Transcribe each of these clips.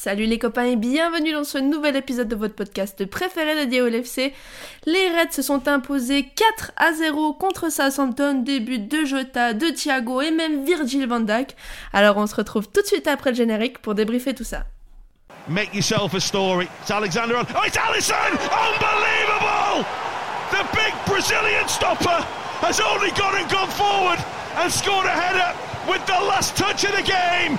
Salut les copains et bienvenue dans ce nouvel épisode de votre podcast préféré dédié au LFC. Les Reds se sont imposés 4 à 0 contre Southampton, début de Jota, de Thiago et même Virgil van Dijk. Alors on se retrouve tout de suite après le générique pour débriefer tout ça. Make yourself a story. It's Alexander. Oh, it's Allison! Unbelievable! The big Brazilian stopper has only gone and gone forward and scored a header with the last touch of the game.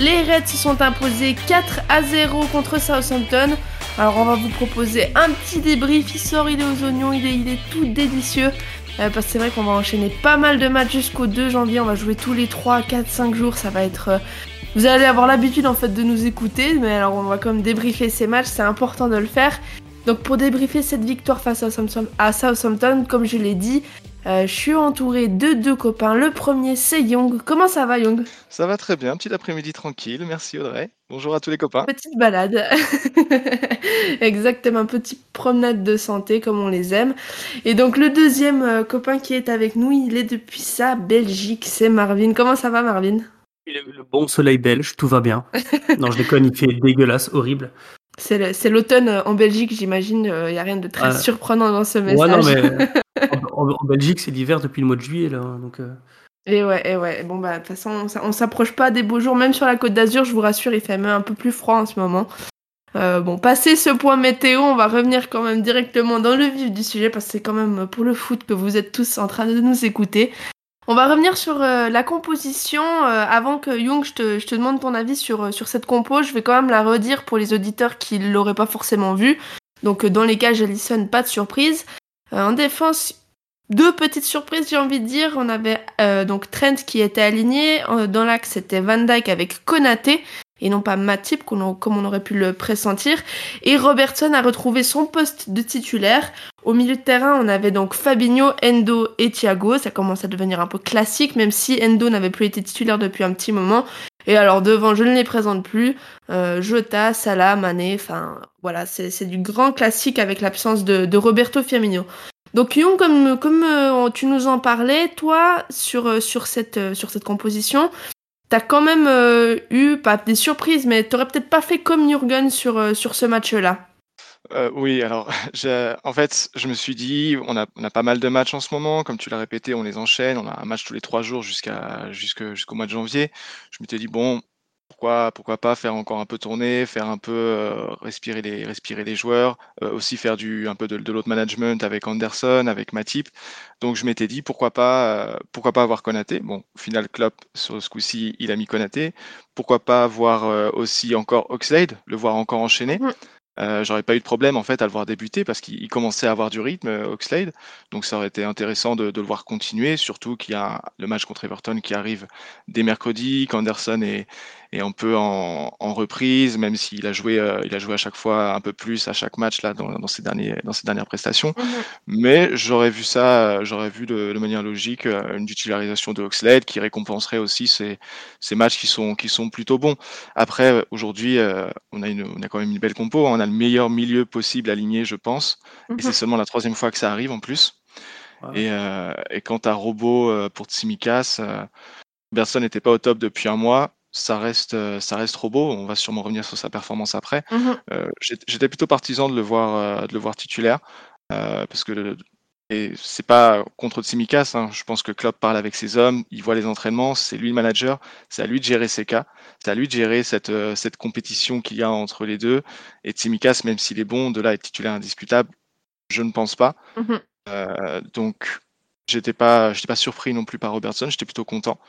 Les Reds se sont imposés 4 à 0 contre Southampton. Alors on va vous proposer un petit débrief, il sort, il est aux oignons, il est, tout délicieux. Euh, parce que c'est vrai qu'on va enchaîner pas mal de matchs jusqu'au 2 janvier, on va jouer tous les 3, 4, 5 jours, ça va être... euh, Vous allez avoir l'habitude en fait de nous écouter, mais alors on va quand même débriefer ces matchs, c'est important de le faire. Donc pour débriefer cette victoire face à Southampton comme je l'ai dit, euh, je suis entouré de deux copains. Le premier c'est Young. Comment ça va Young? Ça va très bien, petit après-midi tranquille, merci Audrey. Bonjour à tous les copains. Petite balade. Exactement, petite promenade de santé comme on les aime. Et donc le deuxième euh, copain qui est avec nous, il est depuis sa Belgique, c'est Marvin. Comment ça va Marvin? Le, le bon soleil belge, tout va bien. non, je déconne, il fait dégueulasse, horrible. C'est l'automne euh, en Belgique, j'imagine. Il n'y a rien de très surprenant dans ce message. Ouais, non, mais en, Belgique, c'est l'hiver depuis le mois de juillet, là. hein, Donc, euh, Et ouais, et ouais. Bon, bah, de toute façon, on s'a- on s'approche pas des beaux jours. Même sur la côte d'Azur, je vous rassure, il fait même un peu plus froid en ce moment. Euh, bon, passé ce point météo, on va revenir quand même directement dans le vif du sujet parce que c'est quand même pour le foot que vous êtes tous en train de nous écouter. On va revenir sur euh, la composition. avant que Young, je te, demande ton avis sur, sur cette compo, je vais quand même la redire pour les auditeurs qui l'auraient pas forcément vue. Donc, dans les cas Alisson, pas de surprise. En défense, deux petites surprises, j'ai envie de dire. On avait euh, donc Trent qui était aligné. Euh, Dans l'axe, c'était Van Dyke avec Konaté et non pas Matip comme on- aurait pu le pressentir. Et Robertson a retrouvé son poste de titulaire. Au milieu de terrain, on avait donc Fabinho, Endo et Thiago. Ça commence à devenir un peu classique, même si Endo n'avait plus été titulaire depuis un petit moment. Et alors devant, je ne les présente plus. Euh, Jota, Salah, Mané, enfin voilà, c'est c'est du grand classique avec l'absence de, de Roberto Firmino. Donc Young, comme, comme euh, tu nous en parlais, toi, sur, euh, euh, cette composition, t'as quand même eu, pas des surprises, mais t'aurais peut-être pas fait comme Jurgen sur, ce match-là. Oui, alors en fait, je me suis dit, on a, pas mal de matchs en ce moment, comme tu l'as répété, on les enchaîne, on a un match tous les trois jours jusqu'au mois de janvier. Je m'étais dit, bon, pourquoi, pourquoi pas faire encore un peu tourner, faire un peu euh, respirer les, respirer les joueurs, euh, aussi faire du, un peu de, de l'autre management avec Anderson, avec Matip. Donc je m'étais dit, pourquoi pas, euh, pourquoi pas avoir Konaté. Bon, au final, Klopp, sur ce coup-ci, il a mis Konaté. Pourquoi pas voir aussi encore Oxlade, le voir encore enchaîner. Euh, j'aurais pas eu de problème en fait à le voir débuter parce qu'il il commençait à avoir du rythme, Oxlade. Donc ça aurait été intéressant de, de le voir continuer, surtout qu'il y a le match contre Everton qui arrive dès mercredi, qu'Anderson est, est un peu en, en reprise, même s'il a joué, euh, il a joué à chaque fois un peu plus à chaque match là dans, dans ses derniers, dans ses dernières prestations. Mais j'aurais vu ça, j'aurais vu de, de manière logique euh, une titularisation de Oxlade qui récompenserait aussi ces, ces matchs qui sont, qui sont plutôt bons. Après, euh, aujourd'hui, euh, on, a une, on a quand même une belle compo. hein. On a le meilleur milieu possible aligné, je pense. Et c'est seulement la troisième fois que ça arrive en plus. Et, euh, et quant à Robot euh, pour Tsimikas, euh, Robertson n'était pas au top depuis un mois. Ça reste, euh, ça reste Robot. On va sûrement revenir sur sa performance après. Mhm. Euh, j'étais plutôt partisan de le voir, euh, de le voir titulaire, euh, parce que le- et c'est pas contre Tsimikas. hein, je pense que Klopp parle avec ses hommes, il voit les entraînements, c'est lui le manager, c'est à lui de gérer ses cas, c'est à lui de gérer cette, cette compétition qu'il y a entre les deux. Et Tsimikas, même s'il est bon, de là être titulaire indiscutable, je ne pense pas. Euh, donc j'étais pas, j'étais pas surpris non plus par Robertson, j'étais plutôt content.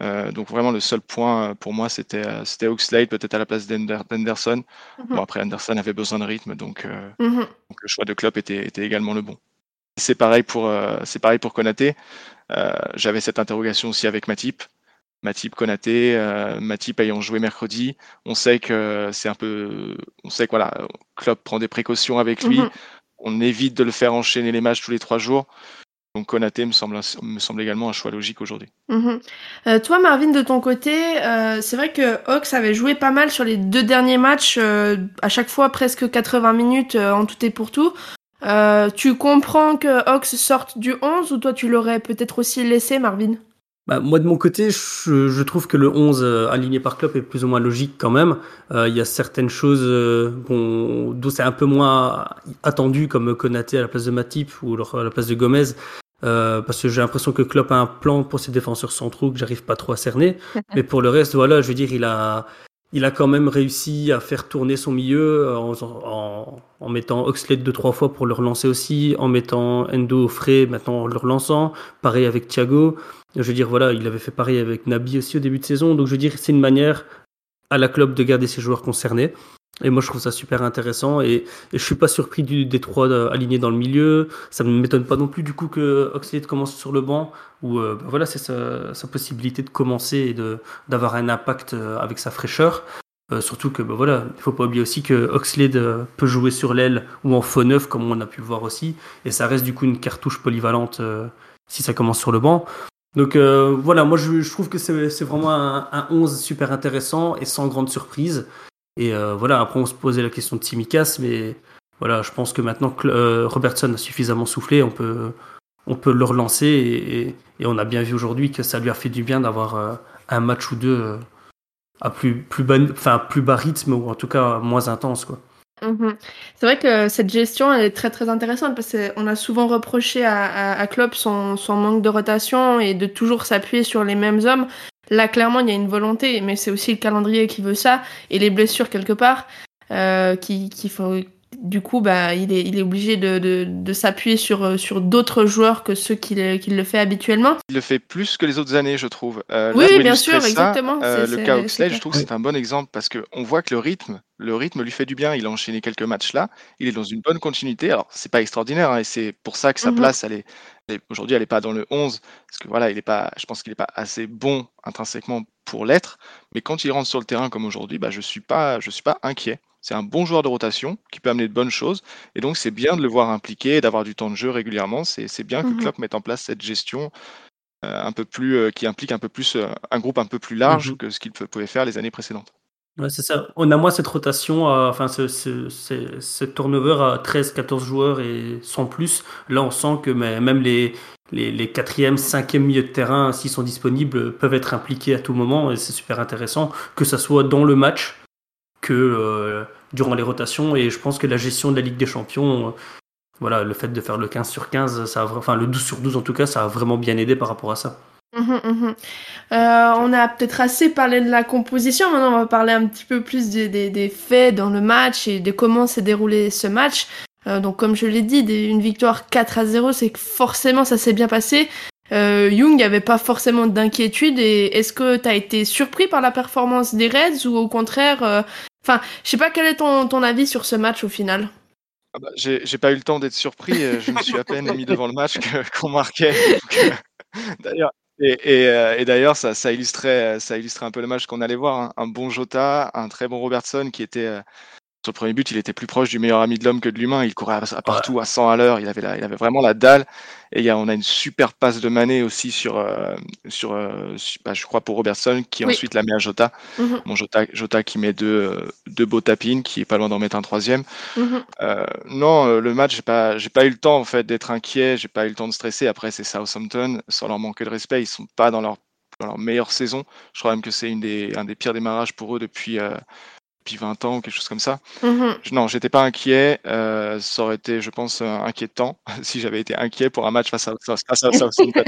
Euh, donc vraiment le seul point euh, pour moi c'était euh, c'était Oxlade peut-être à la place d'Ander- d'Henderson. Mhm. Bon après Anderson avait besoin de rythme donc, euh, Mhm. donc le choix de Klopp était, était également le bon. C'est pareil pour euh, c'est pareil pour Konaté. J'avais cette interrogation aussi avec Matip. Matip Konaté, Matip ayant joué mercredi, on sait que c'est un peu, on sait que voilà, Klopp prend des précautions avec lui. Mhm. On évite de le faire enchaîner les matchs tous les trois jours. Donc Konaté me semble, me semble également un choix logique aujourd'hui. Mhm. Euh, toi, Marvin, de ton côté, euh, c'est vrai que Hawks avait joué pas mal sur les deux derniers matchs, euh, à chaque fois presque 80 minutes en tout et pour tout. tu comprends que Hawks sorte du 11 ou toi tu l'aurais peut-être aussi laissé, Marvin? Bah, moi de mon côté, je, je, trouve que le 11 aligné par Klopp est plus ou moins logique quand même. Il y a certaines choses bon, dont c'est un peu moins attendu comme Konaté à la place de Matip ou alors à la place de Gomez. Euh, parce que j'ai l'impression que Klopp a un plan pour ses défenseurs centraux que j'arrive pas trop à cerner. Mais pour le reste, voilà, je veux dire, il a, il a quand même réussi à faire tourner son milieu en, en, en mettant Oxlade deux trois fois pour le relancer aussi, en mettant Endo au frais maintenant en le relançant. Pareil avec Thiago. Je veux dire, voilà, il avait fait pareil avec Nabi aussi au début de saison. Donc je veux dire, c'est une manière à la club de garder ses joueurs concernés. Et moi, je trouve ça super intéressant et, et je suis pas surpris du, des trois euh, alignés dans le milieu. Ça ne m'étonne pas non plus du coup que Oxlade commence sur le banc. Ou euh, ben voilà, c'est sa, possibilité de commencer et d'avoir un impact euh, avec sa fraîcheur. Euh, surtout que ben voilà, il faut pas oublier aussi que Oxlade peut jouer sur l'aile ou en faux neuf comme on a pu le voir aussi. Et ça reste du coup une cartouche polyvalente si ça commence sur le banc. Donc voilà, moi je, je trouve que c'est vraiment un, un 11 super intéressant et sans grande surprise. Et euh, voilà, après on se posait la question de Timikas, mais voilà, je pense que maintenant que euh, Robertson a suffisamment soufflé, on peut, on peut le relancer et, on a bien vu aujourd'hui que ça lui a fait du bien d'avoir euh, un match ou deux à plus, plus, bas, plus bas rythme ou en tout cas moins intense. Quoi. Mhm. C'est vrai que cette gestion est très très intéressante parce qu'on a souvent reproché à, à, Klopp son, son, manque de rotation et de toujours s'appuyer sur les mêmes hommes. Là, clairement, il y a une volonté, mais c'est aussi le calendrier qui veut ça, et les blessures quelque part, euh, qui, qui font du coup, bah, il est, il est obligé de, de, de s'appuyer sur, euh, sur d'autres joueurs que ceux qui le, qui le fait habituellement. Il le fait plus que les autres années, je trouve. Euh, oui, bien sûr, ça, exactement. Euh, le cas Oxley, je trouve que c'est un bon exemple parce qu'on voit que le rythme, le rythme lui fait du bien. Il a enchaîné quelques matchs là. Il est dans une bonne continuité. Alors, c'est pas extraordinaire hein, et c'est pour ça que sa mm -hmm. place, elle est, aujourd'hui, elle n'est pas dans le 11 parce que voilà, il est pas, je pense qu'il n'est pas assez bon intrinsèquement pour l'être. Mais quand il rentre sur le terrain comme aujourd'hui, bah, je suis pas, je suis pas inquiet. C'est un bon joueur de rotation qui peut amener de bonnes choses. Et donc, c'est bien de le voir impliqué, d'avoir du temps de jeu régulièrement. C'est bien que mmh Klopp mette en place cette gestion euh, un peu plus, euh, qui implique un peu plus euh, un groupe un peu plus large mmh que ce qu'il pouvait faire les années précédentes. Ouais, c'est ça. On a moins cette rotation, enfin, ce, ce, ce, ce, turnover à 13-14 joueurs et sans plus. Là, on sent que même les, les, les quatrièmes, cinquièmes milieux de terrain, s'ils sont disponibles, peuvent être impliqués à tout moment et c'est super intéressant, que ça soit dans le match, que euh, durant les rotations. Et je pense que la gestion de la Ligue des Champions, euh, voilà, le fait de faire le 15 sur 15, ça a, enfin le 12 sur 12 en tout cas, ça a vraiment bien aidé par rapport à ça. Mmh, mmh. Euh, on a peut-être assez parlé de la composition, maintenant on va parler un petit peu plus des, des, des faits dans le match et de comment s'est déroulé ce match. Euh, donc comme je l'ai dit, une victoire 4 à 0, c'est que forcément ça s'est bien passé. Euh, Young avait pas forcément d'inquiétude et est-ce que tu as été surpris par la performance des Reds ou au contraire euh, Enfin, je sais pas quel est ton, ton avis sur ce match au final. Ah bah, J'ai pas eu le temps d'être surpris. Euh, je me suis à peine mis devant le match qu'on qu marquait. D'ailleurs, et, et, euh, et d'ailleurs, ça, ça, illustrait, ça illustrait un peu le match qu'on allait voir. Hein. Un bon Jota, un très bon Robertson qui était euh, sur le premier but, il était plus proche du meilleur ami de l'homme que de l'humain. Il courait à, partout à 100 à l'heure. Il avait, la, il avait vraiment la dalle. Et il y a, on a une super passe de Mané aussi sur, euh, sur, euh, bah, je crois pour Robertson, qui oui. ensuite la met à Jota. Mm -hmm. Bon, Jota, Jota qui met deux, deux beaux tapines, qui est pas loin d'en mettre un troisième. Mm -hmm. euh, non, euh, le match, j'ai pas, j'ai pas eu le temps en fait d'être inquiet. J'ai pas eu le temps de stresser. Après, c'est Southampton, sans leur manquer de respect, ils sont pas dans leur dans leur meilleure saison. Je crois même que c'est une des, un des pires démarrages pour eux depuis, euh, depuis 20 ans ou quelque chose comme ça. Mmh. Non, j'étais pas inquiet. Euh, ça aurait été, je pense, euh, inquiétant si j'avais été inquiet pour un match face à, face à Southampton.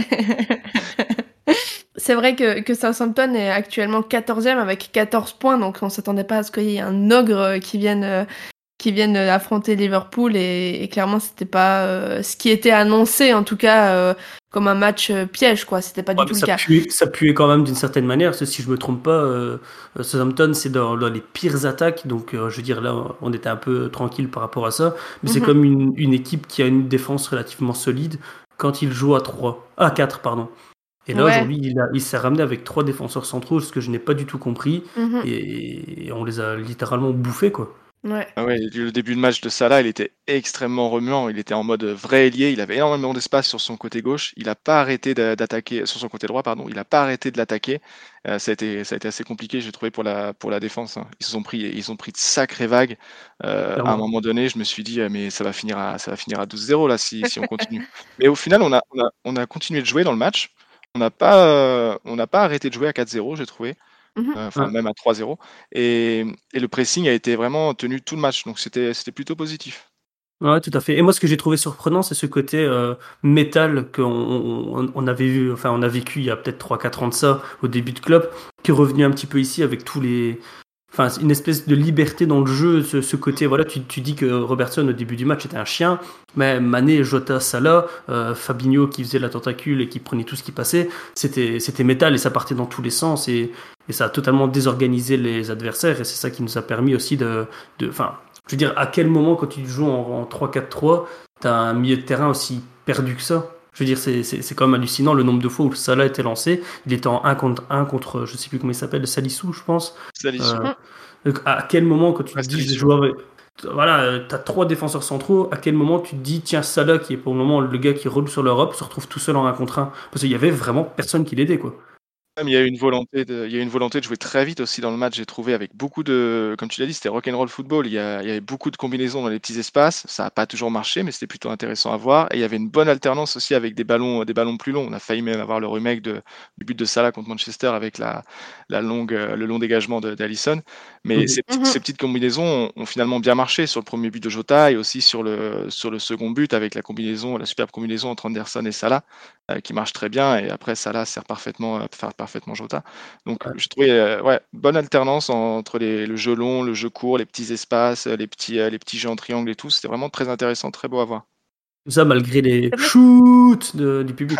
C'est vrai que, que Southampton est actuellement 14e avec 14 points, donc on s'attendait pas à ce qu'il y ait un ogre qui vienne euh, qui viennent affronter Liverpool et, et clairement c'était pas euh, ce qui était annoncé en tout cas euh, comme un match euh, piège quoi c'était pas ouais, du tout ça le cas puait, ça puait quand même d'une certaine manière si je me trompe pas euh, Southampton c'est dans, dans, les pires attaques donc euh, je veux dire là on était un peu tranquille par rapport à ça mais mm -hmm. c'est comme une, une, équipe qui a une défense relativement solide quand il joue à 3 à 4 pardon Et là, aujourd'hui, il, il s'est ramené avec trois défenseurs centraux, ce que je n'ai pas du tout compris. Mhm. Et on les a littéralement bouffés, quoi. Ouais. Ah ouais, le début de match de Salah, il était extrêmement remuant. Il était en mode vrai ailier. Il avait énormément d'espace sur son côté gauche. Il n'a pas arrêté d'a- d'attaquer sur son côté droit, pardon. Il n'a pas arrêté de l'attaquer. Euh, ça a été, ça a été assez compliqué, j'ai trouvé pour la pour la défense. hein. Ils se sont pris, ils ont pris de sacrées vagues. Euh, à un moment donné, je me suis dit, ah, mais ça va finir à ça va finir à 12-0 là si si on continue. Mais au final, on a on a on a continué de jouer dans le match. On n'a pas euh, on n'a pas arrêté de jouer à 4-0, j'ai trouvé. Enfin, Ouais. même à 3-0. Et, et le pressing a été vraiment tenu tout le match. Donc c'était c'était plutôt positif. Ouais, tout à fait. Et moi, ce que j'ai trouvé surprenant, c'est ce côté euh, métal qu'on on, on avait vu, enfin, on a vécu il y a peut-être 3-4 ans de ça, au début de club, qui est revenu un petit peu ici avec tous les. Enfin, une espèce de liberté dans le jeu, ce, ce côté. Voilà, tu, dis que Robertson, au début du match, était un chien, mais Mané, Jota, Salah, euh, Fabinho qui faisait la tentacule et qui prenait tout ce qui passait, c'était c'était métal et ça partait dans tous les sens et, ça a totalement désorganisé les adversaires et c'est ça qui nous a permis aussi de. de enfin, je veux dire, à quel moment, quand tu joues en, en 3-4-3, t'as un milieu de terrain aussi perdu que ça? Je veux dire, c'est- quand même hallucinant le nombre de fois où Salah était lancé. Il était en 1 contre 1 contre, je sais plus comment il s'appelle, Salissou, je pense. Salissou. Euh, à quel moment, quand tu te dis, jouer avec. Voilà, t'as trois défenseurs centraux. À quel moment tu te dis, tiens, Salah, qui est pour le moment le gars qui roule sur l'Europe, se retrouve tout seul en 1 contre 1 Parce qu'il y avait vraiment personne qui l'aidait, quoi. Il y a eu une volonté de, il y a une volonté de jouer très vite aussi dans le match. J'ai trouvé avec beaucoup de, comme tu l'as dit, c'était rock'n'roll football. Il y, a- il y avait beaucoup de combinaisons dans les petits espaces. Ça n'a pas toujours marché, mais c'était plutôt intéressant à voir. Et il y avait une bonne alternance aussi avec des ballons, des ballons plus longs. On a failli même avoir le remake de, du but de Salah contre Manchester avec la, la longue, euh, le long dégagement d'Alisson. Mais Mhm. ces, petites- Mhm. ces petites combinaisons ont, ont finalement bien marché sur le premier but de Jota et aussi sur le, sur le second but avec la combinaison, la superbe combinaison entre Anderson et Salah qui marche très bien. Et après, Salah sert parfaitement, euh, faire parfaitement Jota. Donc, Ouais. j'ai trouvé euh, ouais, bonne alternance entre les, le jeu long, le jeu court, les petits espaces, euh, les petits, euh, les petits jeux en triangle et tout. C'était vraiment très intéressant, très beau à voir. Tout ça malgré les shoots de- du public.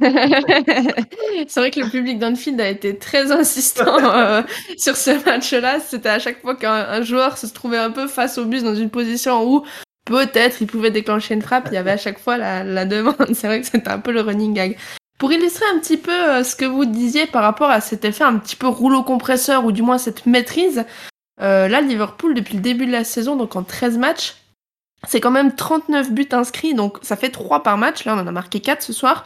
c'est vrai que le public d'Anfield a été très insistant euh, sur ce match-là. C'était à chaque fois qu'un un joueur se trouvait un peu face au bus dans une position où peut-être il pouvait déclencher une frappe. Il y avait à chaque fois la, demande. C'est vrai que c'était un peu le running gag. Pour illustrer un petit peu euh, ce que vous disiez par rapport à cet effet un petit peu rouleau compresseur ou du moins cette maîtrise, euh, là Liverpool depuis le début de la saison, donc en 13 matchs, c'est quand même 39 buts inscrits, donc ça fait 3 par match. Là on en a marqué 4 ce soir.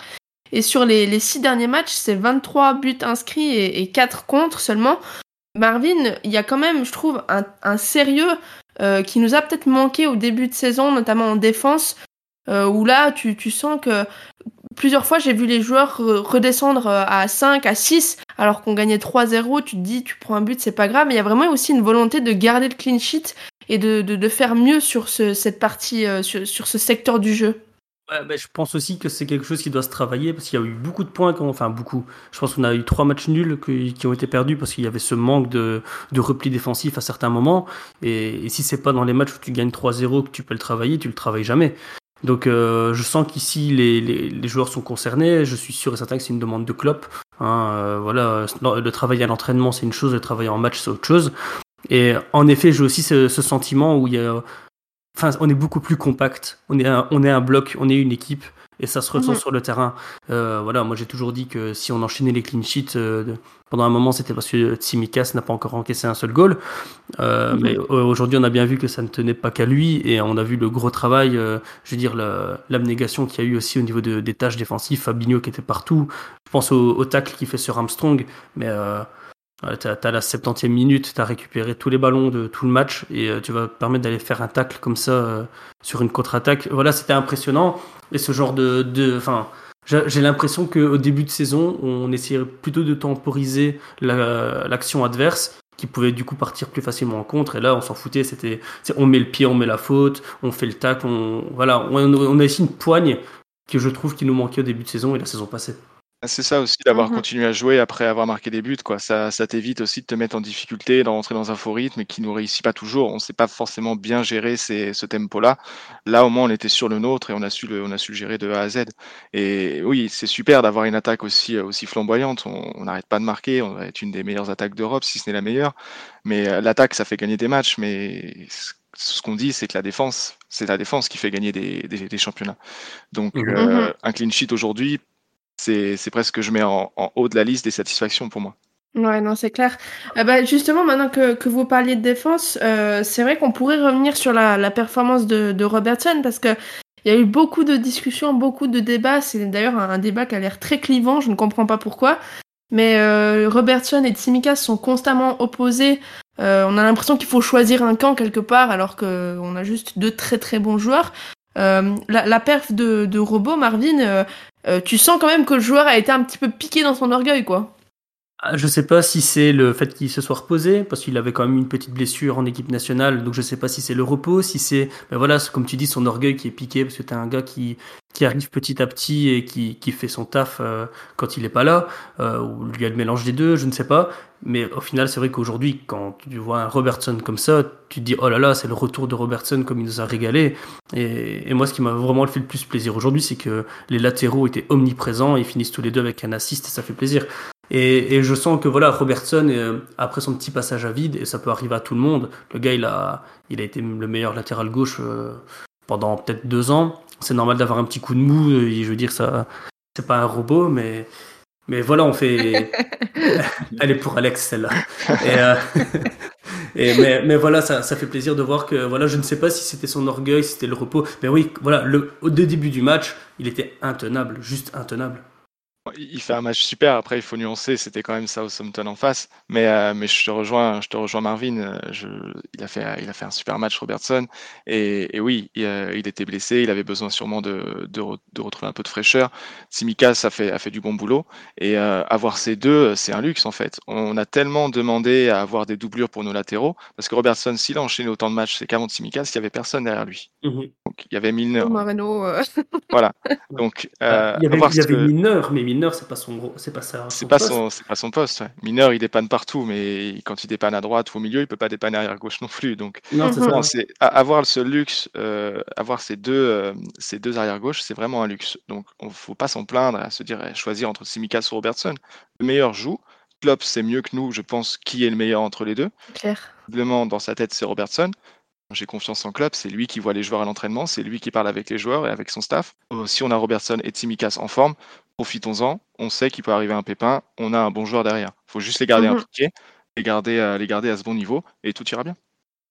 Et sur les, les 6 derniers matchs, c'est 23 buts inscrits et, et 4 contre seulement. Marvin, il y a quand même, je trouve, un sérieux euh, qui nous a peut-être manqué au début de saison, notamment en défense, euh, où là, tu, tu sens que plusieurs fois, j'ai vu les joueurs re- redescendre euh, à 5, à 6, alors qu'on gagnait 3-0. Tu te dis, tu prends un but, c'est pas grave. Mais il y a vraiment aussi une volonté de garder le clean sheet et de, de, de faire mieux sur ce, cette partie, euh, sur, sur ce secteur du jeu. Ben, je pense aussi que c'est quelque chose qui doit se travailler parce qu'il y a eu beaucoup de points, enfin beaucoup. Je pense qu'on a eu trois matchs nuls qui, ont été perdus parce qu'il y avait ce manque de, repli défensif à certains moments. Et, et si c'est pas dans les matchs où tu gagnes 3-0 que tu peux le travailler, tu le travailles jamais. Donc euh, je sens qu'ici les, joueurs sont concernés. Je suis sûr et certain que c'est une demande de Klopp. Hein, euh, voilà, le travail à l'entraînement c'est une chose, le travail en match c'est autre chose. Et en effet, j'ai aussi ce sentiment où il y a Enfin, on est beaucoup plus compact. On est un, on est un bloc, on est une équipe, et ça se ressent Mhm. sur le terrain. Euh, voilà, moi j'ai toujours dit que si on enchaînait les clean sheets, euh, pendant un moment c'était parce que Tsimikas n'a pas encore encaissé un seul goal. Euh, Mhm. Mais euh, aujourd'hui on a bien vu que ça ne tenait pas qu'à lui, et on a vu le gros travail, euh, je veux dire la- l'abnégation qu'il y a eu aussi au niveau de- des tâches défensives. Fabinho qui était partout. Je pense au, au tacle qu'il fait sur Armstrong, mais t'as, t'as la 70e minute, t'as récupéré tous les ballons de tout le match et euh, tu vas permettre d'aller faire un tacle comme ça euh, sur une contre-attaque. Voilà, c'était impressionnant. Et ce genre de. de j'ai, l'impression qu'au début de saison, on essayait plutôt de temporiser la- l'action adverse qui pouvait du coup partir plus facilement en contre. Et là, on s'en foutait. C'était, on met le pied, on met la faute, on fait le tacle. On, voilà, on, on a ici une poigne que je trouve qui nous manquait au début de saison et la saison passée. Ah, C'est ça aussi d'avoir Mhm. continué à jouer après avoir marqué des buts. Quoi. Ça, ça t'évite aussi de te mettre en difficulté, de rentrer dans un faux rythme qui nous réussit pas toujours. On ne sait pas forcément bien gérer ces, ce tempo-là. Là, au moins, on était sur le nôtre et on a su le, on a su le gérer de A à Z. Et oui, c'est super d'avoir une attaque aussi, euh, aussi flamboyante. On n'arrête pas de marquer. On va être une des meilleures attaques d'Europe, si ce n'est la meilleure. Mais euh, l'attaque, ça fait gagner des matchs. Mais ce- qu'on dit, c'est que la défense, c'est la défense qui fait gagner des, des, des championnats. Donc, Mhm. euh, Mhm. un clean sheet aujourd'hui, c'est presque que je mets en, haut de la liste des satisfactions pour moi. Ouais, non, c'est clair. Euh, bah, justement, maintenant que, vous parliez de défense, euh, c'est vrai qu'on pourrait revenir sur la, performance de, de, Robertson parce que il y a eu beaucoup de discussions, beaucoup de débats. C'est d'ailleurs un, débat qui a l'air très clivant. Je ne comprends pas pourquoi. Mais euh, Robertson et Tsimikas sont constamment opposés. Euh, on a l'impression qu'il faut choisir un camp quelque part, alors qu'on a juste deux très très bons joueurs. Euh, la, la, perf de, de Robot, Marvin, euh, euh, tu sens quand même que le joueur a été un petit peu piqué dans son orgueil, quoi. Ah, je sais pas si c'est le fait qu'il se soit reposé, parce qu'il avait quand même une petite blessure en équipe nationale, donc je sais pas si c'est le repos, si c'est, ben voilà, comme tu dis, son orgueil qui est piqué, parce que t'es un gars qui, qui arrive petit à petit et qui, qui fait son taf euh, quand il est pas là, euh, ou il y a le mélange des deux, je ne sais pas. Mais au final, c'est vrai qu'aujourd'hui, quand tu vois un Robertson comme ça, tu te dis, oh là là, c'est le retour de Robertson comme il nous a régalé. Et, et moi, ce qui m'a vraiment fait le plus plaisir aujourd'hui, c'est que les latéraux étaient omniprésents, ils finissent tous les deux avec un assist et ça fait plaisir. Et, et, je sens que voilà, Robertson, euh, après son petit passage à vide, et ça peut arriver à tout le monde, le gars, il a, il a été le meilleur latéral gauche euh, pendant peut-être deux ans. C'est normal d'avoir un petit coup de mou, et je veux dire, ça, c'est pas un robot, mais, mais voilà, on fait. Elle est pour Alex, celle-là. Et, euh... et mais, mais, voilà, ça, ça, fait plaisir de voir que, voilà, je ne sais pas si c'était son orgueil, si c'était le repos, mais oui, voilà, le, au début du match, il était intenable, juste intenable. Il fait un match super. Après, il faut nuancer. C'était quand même Southampton en face. Mais, euh, mais je te rejoins, je te rejoins Marvin. Euh, je, il a fait, il a fait un super match, Robertson. Et, et oui, il, euh, il, était blessé. Il avait besoin sûrement de, de, de, retrouver un peu de fraîcheur. Simicas a fait, a fait du bon boulot. Et euh, avoir ces deux, c'est un luxe en fait. On a tellement demandé à avoir des doublures pour nos latéraux parce que Robertson, s'il a enchaîné autant de matchs, c'est qu'avant Simicas, il y avait personne derrière lui. Mmh. Donc il y avait Milner. Marino, voilà. Donc il y avait, il y avait Milner, mais mineur, c'est pas son c'est pas ça. C'est pas son, c'est pas son poste. Ouais. Mineur, il dépanne partout, mais quand il dépanne à droite ou au milieu, il peut pas dépanner arrière gauche non plus. Donc, non, c'est avoir ce luxe, euh, avoir ces deux, euh, ces deux arrière gauche, c'est vraiment un luxe. Donc, on faut pas s'en plaindre à se dire eh, choisir entre Simicas ou Robertson. Le meilleur joue. Klopp, c'est mieux que nous, je pense, qui est le meilleur entre les deux. Claire. dans sa tête, c'est Robertson. J'ai confiance en club, c'est lui qui voit les joueurs à l'entraînement, c'est lui qui parle avec les joueurs et avec son staff. Euh, si on a Robertson et Tsimikas en forme, profitons-en. On sait qu'il peut arriver un pépin, on a un bon joueur derrière. Il faut juste les garder impliqués, les garder, euh, les garder à ce bon niveau et tout ira bien.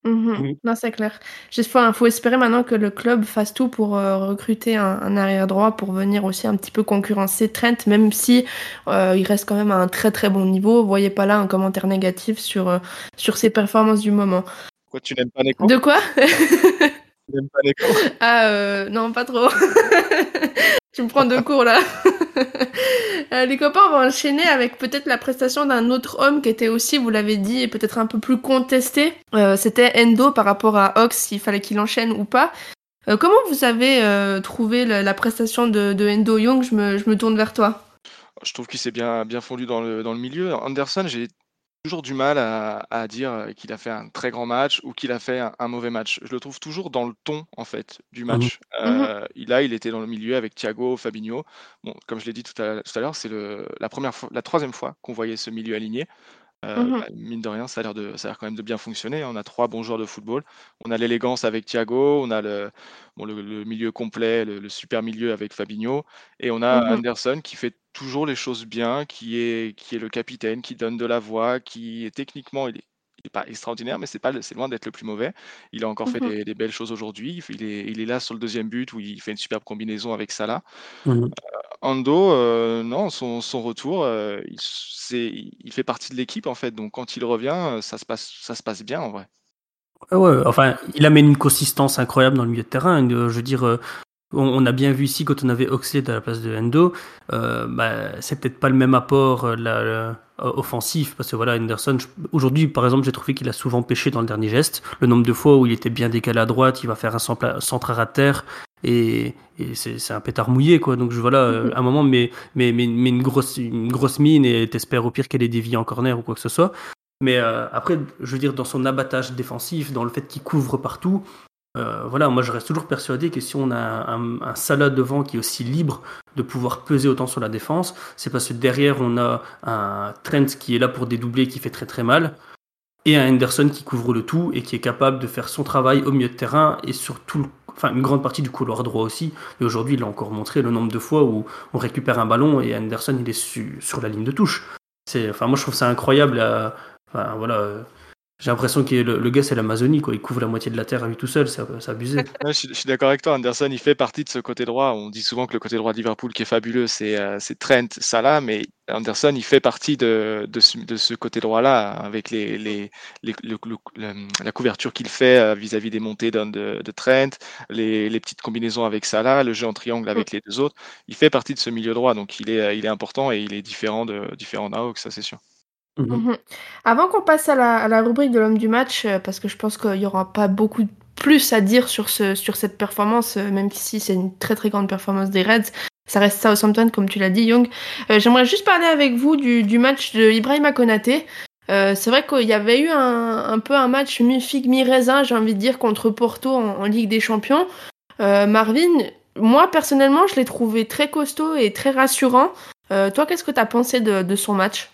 Mmh non, c'est clair. Il faut, espérer maintenant que le club fasse tout pour euh, recruter un, arrière droit pour venir aussi un petit peu concurrencer Trent, même si il reste quand même à un très très bon niveau. Voyez pas là un commentaire négatif sur, sur ses performances du moment. Quoi, tu n'aimes pas Neko? De quoi? Tu n'aimes pas Neko? Ah, euh, non, pas trop. tu me prends de cours là. Euh, les copains vont enchaîner avec peut-être la prestation d'un autre homme qui était aussi, vous l'avez dit, peut-être un peu plus contesté. Euh, C'était Endo par rapport à Ox, s'il fallait qu'il enchaîne ou pas. Euh, comment vous avez trouvé la, prestation de, de Endo Young? Je me, je me tourne vers toi. Je trouve qu'il s'est bien, bien fondu dans le, dans le milieu. Anderson, j'ai toujours du mal à, à dire qu'il a fait un très grand match ou qu'il a fait un, un, mauvais match. Je le trouve toujours dans le ton en fait du mmh match. Mmh euh, il là, il était dans le milieu avec Thiago, Fabinho. Bon, comme je l'ai dit tout à, tout à l'heure, c'est la première fois, la troisième fois qu'on voyait ce milieu aligné. Euh, mmh bah, mine de rien, ça a l'air de, ça a l'air quand même de bien fonctionner. On a trois bons joueurs de football. On a l'élégance avec Thiago, on a le, bon, le, le milieu complet, le, le, super milieu avec Fabinho, et on a Anderson qui fait toujours les choses bien, qui est, qui est le capitaine, qui donne de la voix, qui est techniquement, il est, il est pas extraordinaire, mais c'est pas, c'est loin d'être le plus mauvais. Il a encore fait des, des, belles choses aujourd'hui. Il est, il est là sur le deuxième but où il fait une superbe combinaison avec Salah. Euh, Ando, euh, non, son, retour, euh, il, fait partie de l'équipe en fait. Donc quand il revient, ça se passe, ça se passe bien en vrai. Ouais, enfin, il amène une consistance incroyable dans le milieu de terrain. Je veux dire, on, a bien vu ici quand on avait Oxlade à la place de Endo, euh, bah, c'est peut-être pas le même apport euh, la, offensif parce que voilà Henderson aujourd'hui par exemple j'ai trouvé qu'il a souvent pêché dans le dernier geste le nombre de fois où il était bien décalé à droite il va faire un centre à terre et, et c'est un pétard mouillé quoi donc je voilà mm -hmm. un moment mais mais mais, mais une grosse une grosse mine et t'espères au pire qu'elle est déviée en corner ou quoi que ce soit mais euh, après je veux dire dans son abattage défensif dans le fait qu'il couvre partout euh, voilà, moi je reste toujours persuadé que si on a un, un Salah devant qui est aussi libre de pouvoir peser autant sur la défense, c'est parce que derrière on a un Trent qui est là pour dédoubler, qui fait très très mal, et un Henderson qui couvre le tout et qui est capable de faire son travail au milieu de terrain et sur tout, enfin une grande partie du couloir droit aussi. Et aujourd'hui, il a encore montré le nombre de fois où on récupère un ballon et Anderson il est sur la ligne de touche. C'est, enfin moi je trouve ça incroyable. enfin voilà j'ai l'impression que le, gars, c'est l'Amazonie, quoi. Il couvre la moitié de la terre à lui tout seul, c'est abusé. je, suis, d'accord avec toi. Anderson, il fait partie de ce côté droit. On dit souvent que le côté droit de Liverpool qui est fabuleux, c'est euh, Trent, Salah, mais Anderson, il fait partie de, ce, côté droit-là, avec la couverture qu'il fait euh, vis-à-vis des montées de, de, Trent, les, petites combinaisons avec Salah, le jeu en triangle avec les deux autres. Il fait partie de ce milieu droit, donc il est, est important et il est différent de différent ça c'est sûr. Mmh mmh Avant qu'on passe à la, rubrique de l'homme du match, euh, parce que je pense qu'il n'y aura pas beaucoup plus à dire sur, ce, sur cette performance, euh, même si c'est une très très grande performance des Reds, ça reste Southampton comme tu l'as dit Young. Euh, j'aimerais juste parler avec vous du, match de Ibrahima Konaté. c'est vrai qu'il y avait eu un, peu un match mi-figue mi-raisin, j'ai envie de dire, contre Porto en, Ligue des Champions. Marvin, moi personnellement, je l'ai trouvé très costaud et très rassurant. toi, qu'est-ce que tu as pensé de son match?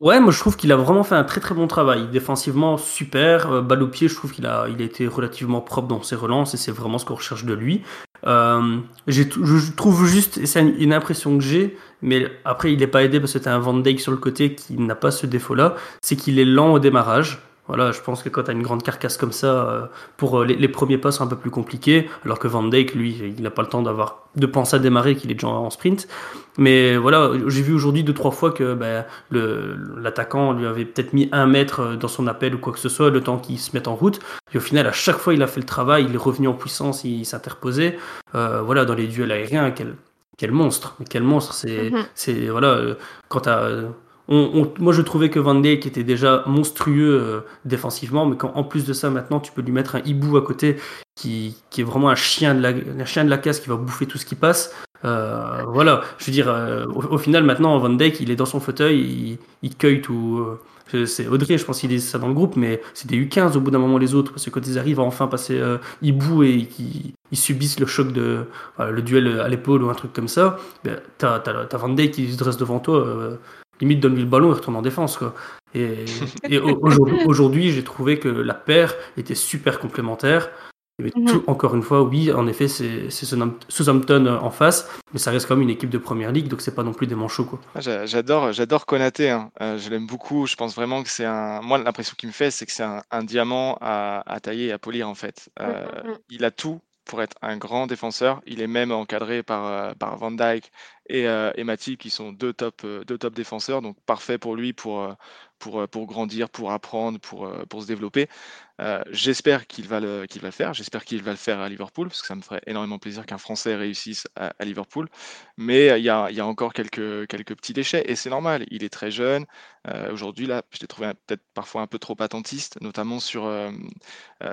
Ouais, moi je trouve qu'il a vraiment fait un très très bon travail. Défensivement, super. Euh, au pied, je trouve qu'il a, il a été relativement propre dans ses relances et c'est vraiment ce qu'on recherche de lui. Euh, je trouve juste, c'est une, impression que j'ai, mais après il n'est pas aidé parce que tu as un Van Dijk sur le côté qui n'a pas ce défaut-là, c'est qu'il est lent au démarrage. Voilà, je pense que quand tu as une grande carcasse comme ça, euh, pour euh, les, premiers pas sont un peu plus compliqués, alors que Van Dijk, lui, il n'a pas le temps d'avoir de penser à démarrer, qu'il est déjà en sprint. Mais voilà, j'ai vu aujourd'hui deux trois fois que ben, l'attaquant lui avait peut-être mis un mètre euh, dans son appel ou quoi que ce soit, le temps qu'il se mette en route. Et au final, à chaque fois, il a fait le travail, il est revenu en puissance, il, s'interposait. voilà, dans les duels aériens, quel, quel monstre, quel monstre. C'est, mm-hmm. c'est voilà, quand tu moi, je trouvais que Van Dijk était déjà monstrueux euh, défensivement, mais quand en plus de ça, maintenant, tu peux lui mettre un hibou à côté qui, qui est vraiment un chien, de la, un chien de la casse qui va bouffer tout ce qui passe. Euh, voilà, je veux dire, euh, au, final, maintenant, Van Dijk, il est dans son fauteuil, il, il cueille tout. c'est Audrey, je pense qu'il dit ça dans le groupe, mais c'est des U15 au bout d'un moment les autres, parce que quand ils arrivent à enfin passer hibou et qu'ils subissent le choc de le duel à l'épaule ou un truc comme ça, ben, t'as as, Van Dijk qui se dresse devant toi limite donne-lui le ballon et retourne en défense. Quoi. Et, aujourd'hui, j'ai trouvé que la paire était super complémentaire. Mais mhm. encore une fois, oui, en effet, c'est Southampton en face, mais ça reste quand même une équipe de première ligue, donc c'est pas non plus des manchots. Quoi. Ah, j'adore, j'adore Konaté. Hein. Euh, je l'aime beaucoup. Je pense vraiment que c'est un. Moi, l'impression qu'il me fait, c'est que c'est un, diamant à, tailler et à polir en fait. Euh, mm, mm, mm. Il a tout pour être un grand défenseur. Il est même encadré par, euh, Van Dyke et, euh, et qui sont deux top, euh, deux top défenseurs. Donc parfait pour lui pour, grandir, pour apprendre, pour se développer. J'espère qu'il va, le, qu'il va le faire. J'espère qu'il va le faire à Liverpool parce que ça me ferait énormément plaisir qu'un Français réussisse à, Liverpool. Mais il y a, y a, encore quelques, quelques petits déchets et c'est normal. Il est très jeune. Aujourd'hui, là, je l'ai trouvé peut-être parfois un peu trop attentiste, notamment sur,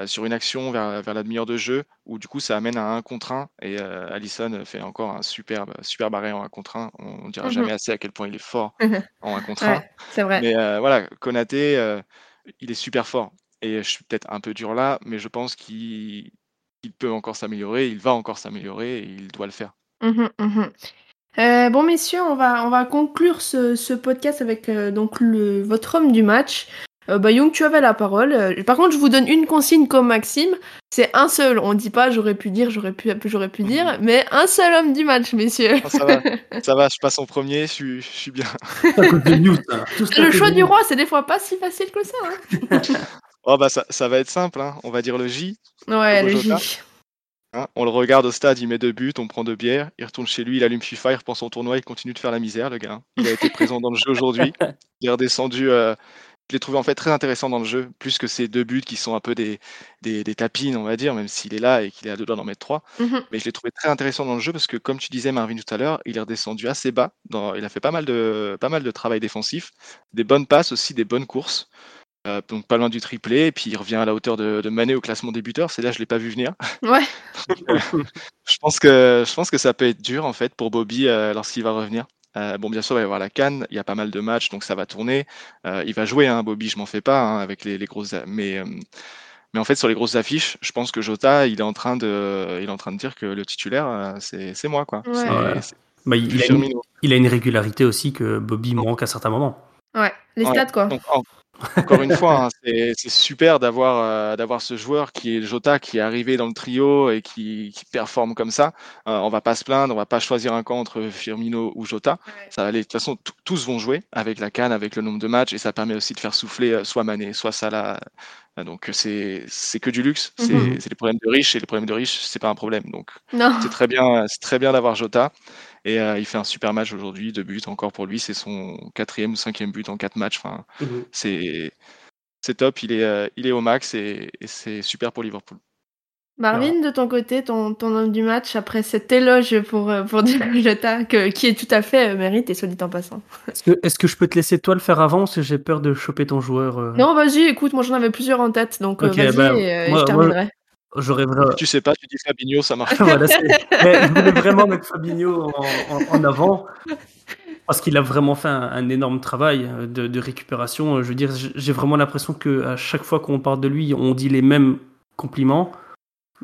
sur une action vers, vers la demi-heure de jeu où du coup ça amène à un contre un et Allison fait encore un superbe, superbe arrêt en un contre un. On ne dira mmh jamais assez à quel point il est fort mmh en un contre un. c'est vrai. Mais voilà, Konaté, il est super fort. Et je suis peut-être un peu dur là, mais je pense qu'il peut encore s'améliorer, il va encore s'améliorer et il doit le faire. Mmh euh, bon messieurs, on va, on va conclure ce, podcast avec euh, donc le, votre homme du match. Euh, bah, Young, tu avais la parole. Euh, par contre, je vous donne une consigne comme Maxime. C'est un seul. On dit pas j'aurais pu dire, j'aurais pu, j'aurais pu dire, mais un seul homme du match, messieurs. Ah, ça va, ça va. Je passe en premier. Je suis, je suis bien. le choix du roi, c'est des fois pas si facile que ça. Hein. oh bah ça, ça, va être simple. Hein. On va dire le J. Ouais, le J. Hein, on le regarde au stade, il met deux buts, on prend deux bières, il retourne chez lui, il allume FIFA, il reprend son tournoi, il continue de faire la misère, le gars. Il a été présent dans le jeu aujourd'hui. Il est redescendu euh, je l'ai trouvé en fait très intéressant dans le jeu, plus que ces deux buts qui sont un peu des, des, tapines, on va dire, même s'il est là et qu'il est à deux doigts d'en mettre trois. Mmh Mais je l'ai trouvé très intéressant dans le jeu parce que, comme tu disais, Marvin, tout à l'heure, il est redescendu assez bas. Dans, il a fait pas mal, de, pas mal de travail défensif, des bonnes passes aussi, des bonnes courses. Euh, donc pas loin du triplé, et puis il revient à la hauteur de, de Mané au classement débuteur. C'est là je l'ai pas vu venir. Ouais. je pense que je pense que ça peut être dur en fait pour Bobby euh, lorsqu'il va revenir. Euh, bon, bien sûr, il va y avoir la Cannes, il y a pas mal de matchs, donc ça va tourner. Euh, il va jouer, hein, Bobby, je m'en fais pas, hein, avec les, grosses. Mais, euh, mais en fait, sur les grosses affiches, je pense que Jota, il est en train de, il est en train de dire que le titulaire, c'est moi, quoi. Bah, il, a une, il, a une, régularité aussi que Bobby manque à certains moments. Ouais, les stats, quoi. Encore une fois, hein, c'est super d'avoir euh, d'avoir ce joueur qui est Jota, qui est arrivé dans le trio et qui, qui performe comme ça. Euh, on va pas se plaindre, on va pas choisir un camp entre Firmino ou Jota. Ça va aller. De toute façon, tous vont jouer avec la canne, avec le nombre de matchs, et ça permet aussi de faire souffler euh, soit Mané, soit Salah. Donc c'est c'est que du luxe. C'est mm les problèmes de riches et les problèmes de riches, c'est pas un problème. Donc c'est très bien, c'est très bien d'avoir Jota. Et euh, il fait un super match aujourd'hui, deux buts encore pour lui. C'est son quatrième ou cinquième but en quatre matchs. Enfin, mmh c'est c'est top. Il est, euh, il est au max et, c'est super pour Liverpool. Marvin, de ton côté, ton, ton homme du match, après cet éloge pour, euh, pour Jota, qui est tout à fait mérite et soit dit en passant. Est-ce que, est que, je peux te laisser toi le faire avant parce que j'ai peur de choper ton joueur Non, vas-y, écoute, moi j'en avais plusieurs en tête, donc vas-y bah, et, je terminerai. J'aurais Tu sais pas, tu dis Fabinho, ça marche. voilà, je voulais vraiment mettre Fabinho en, avant parce qu'il a vraiment fait un, énorme travail de, récupération. Je veux dire, j'ai vraiment l'impression que à chaque fois qu'on parle de lui, on dit les mêmes compliments.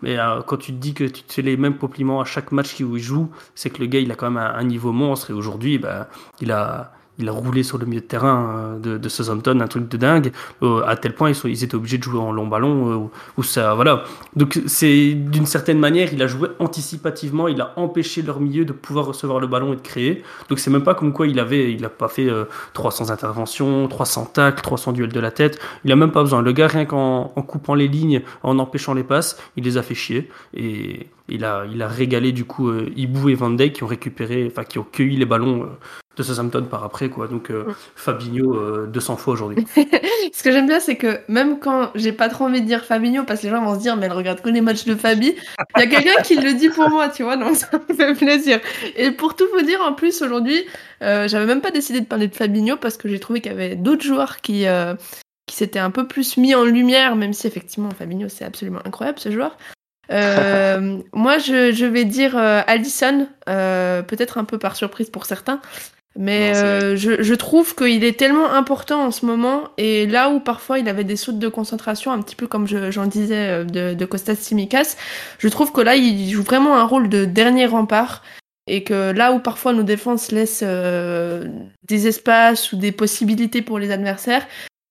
Mais euh, quand tu te dis que tu te fais les mêmes compliments à chaque match où il joue, c'est que le gars, il a quand même un, niveau monstre. Et aujourd'hui, bah, il a il a roulé sur le milieu de terrain euh, de, de Southampton, un truc de dingue, euh, à tel point ils, étaient obligés de jouer en long ballon, euh, ça, voilà. Donc c'est d'une certaine manière, il a joué anticipativement, il a empêché leur milieu de pouvoir recevoir le ballon et de créer. Donc c'est même pas comme quoi il avait, il a pas fait 300 interventions, 300 tacles, 300 duels de la tête. Il a même pas besoin. Le gars rien qu'en en coupant les lignes, en empêchant les passes, il les a fait chier et il a, il a régalé du coup Ibu et Van qui ont récupéré, enfin qui ont cueilli les ballons de Southampton par après quoi. Donc euh, Fabinho 200 euh, fois aujourd'hui. Ce que j'aime bien c'est que même quand j'ai pas trop envie de dire Fabinho parce que les gens vont se dire mais elle regarde que les matchs de Fabi il y a quelqu'un qui le dit pour moi tu vois donc ça me fait plaisir. Et pour tout vous dire en plus aujourd'hui euh, j'avais même pas décidé de parler de Fabinho parce que j'ai trouvé qu'il y avait d'autres joueurs qui qui s'étaient un peu plus mis en lumière même si effectivement Fabinho c'est absolument incroyable ce joueur. Moi, je, je, vais dire Allison, peut-être un peu par surprise pour certains, mais euh, je, je, trouve qu'il est tellement important en ce moment, et là où parfois il avait des sautes de concentration, un petit peu comme j'en disais euh, de, de Costas Simikas, je trouve que là il joue vraiment un rôle de dernier rempart, et que là où parfois nos défenses laissent euh, des espaces ou des possibilités pour les adversaires,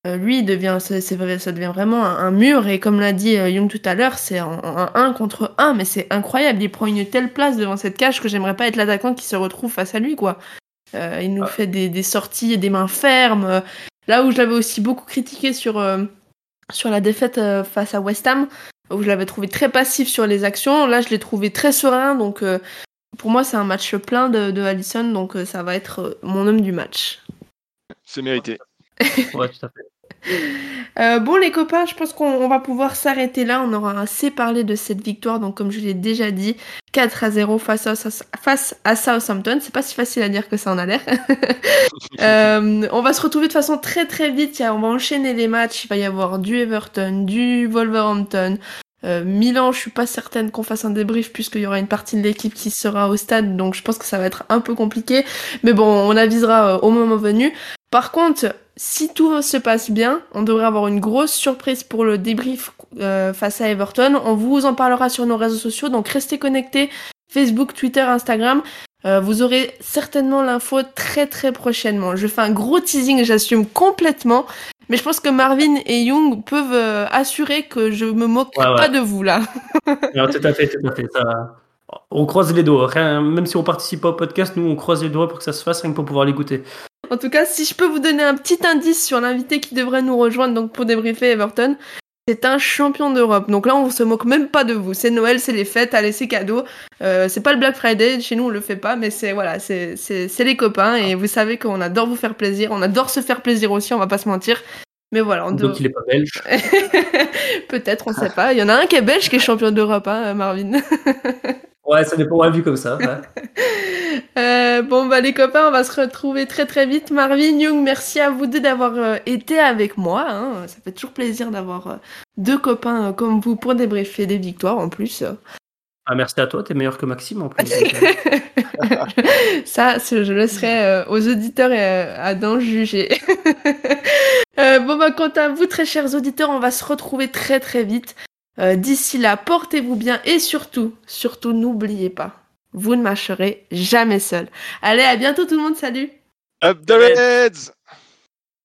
euh, lui il devient, ça devient vraiment un, mur, et comme l'a dit Young tout à l'heure, c'est un 1 contre 1, mais c'est incroyable, il prend une telle place devant cette cage que j'aimerais pas être l'attaquant qui se retrouve face à lui, quoi. Euh, il nous fait des, des, sorties et des mains fermes. Là où je l'avais aussi beaucoup critiqué sur, euh, sur la défaite euh, face à West Ham, où je l'avais trouvé très passif sur les actions, là je l'ai trouvé très serein. Donc pour moi, c'est un match plein de, de Allison, donc ça va être mon homme du match. C'est mérité. ouais, tout à fait. Euh, bon les copains, je pense qu'on va pouvoir s'arrêter là. On aura assez parlé de cette victoire. Donc comme je l'ai déjà dit, 4 à 0 face à, face à Southampton. C'est pas si facile à dire que ça en a l'air. euh, on va se retrouver de façon très très vite. On va enchaîner les matchs. Il va y avoir du Everton, du Wolverhampton. Euh, Milan, je suis pas certaine qu'on fasse un débrief puisqu'il y aura une partie de l'équipe qui sera au stade, donc je pense que ça va être un peu compliqué. Mais bon, on avisera euh, au moment venu. Par contre, si tout se passe bien, on devrait avoir une grosse surprise pour le débrief euh, face à Everton. On vous en parlera sur nos réseaux sociaux, donc restez connectés. Facebook, Twitter, Instagram. Euh, vous aurez certainement l'info très très prochainement. Je fais un gros teasing, j'assume complètement. Mais je pense que Marvin et Young peuvent euh, assurer que je me moque pas de vous là. non, tout à fait, tout à fait. On croise les doigts. même si on participe pas au podcast, nous on croise les doigts pour que ça se fasse, rien que pour pouvoir l'écouter. En tout cas, si je peux vous donner un petit indice sur l'invité qui devrait nous rejoindre donc pour débriefer Everton, c'est un champion d'Europe. Donc là, on se moque même pas de vous. C'est Noël, c'est les fêtes, allez, c'est cadeau. Euh, c'est pas le Black Friday, chez nous on le fait pas, mais c'est voilà, c'est les copains et vous savez qu'on adore vous faire plaisir, on adore se faire plaisir aussi, on va pas se mentir. Mais voilà, on Donc il est pas belge. Peut-être, on sait pas. Il y en a un qui est belge qui est champion d'Europe, hein, Marvin. ouais, ça dépend, vu comme ça. Euh, bon, bah les copains, on va se retrouver très très vite. Marvin, Young, merci à vous deux d'avoir euh, été avec moi. Hein. Ça fait toujours plaisir d'avoir euh, deux copains comme vous pour débriefer des victoires en plus. Ah, merci à toi, t'es meilleur que Maxime en plus. Ça, je laisserai aux auditeurs et à d'en juger. bon, bah, quant à vous, très chers auditeurs, on va se retrouver très très vite. D'ici là, portez-vous bien et surtout, surtout, n'oubliez pas vous ne marcherez jamais seul. Allez, à bientôt tout le monde, salut. Up the Reds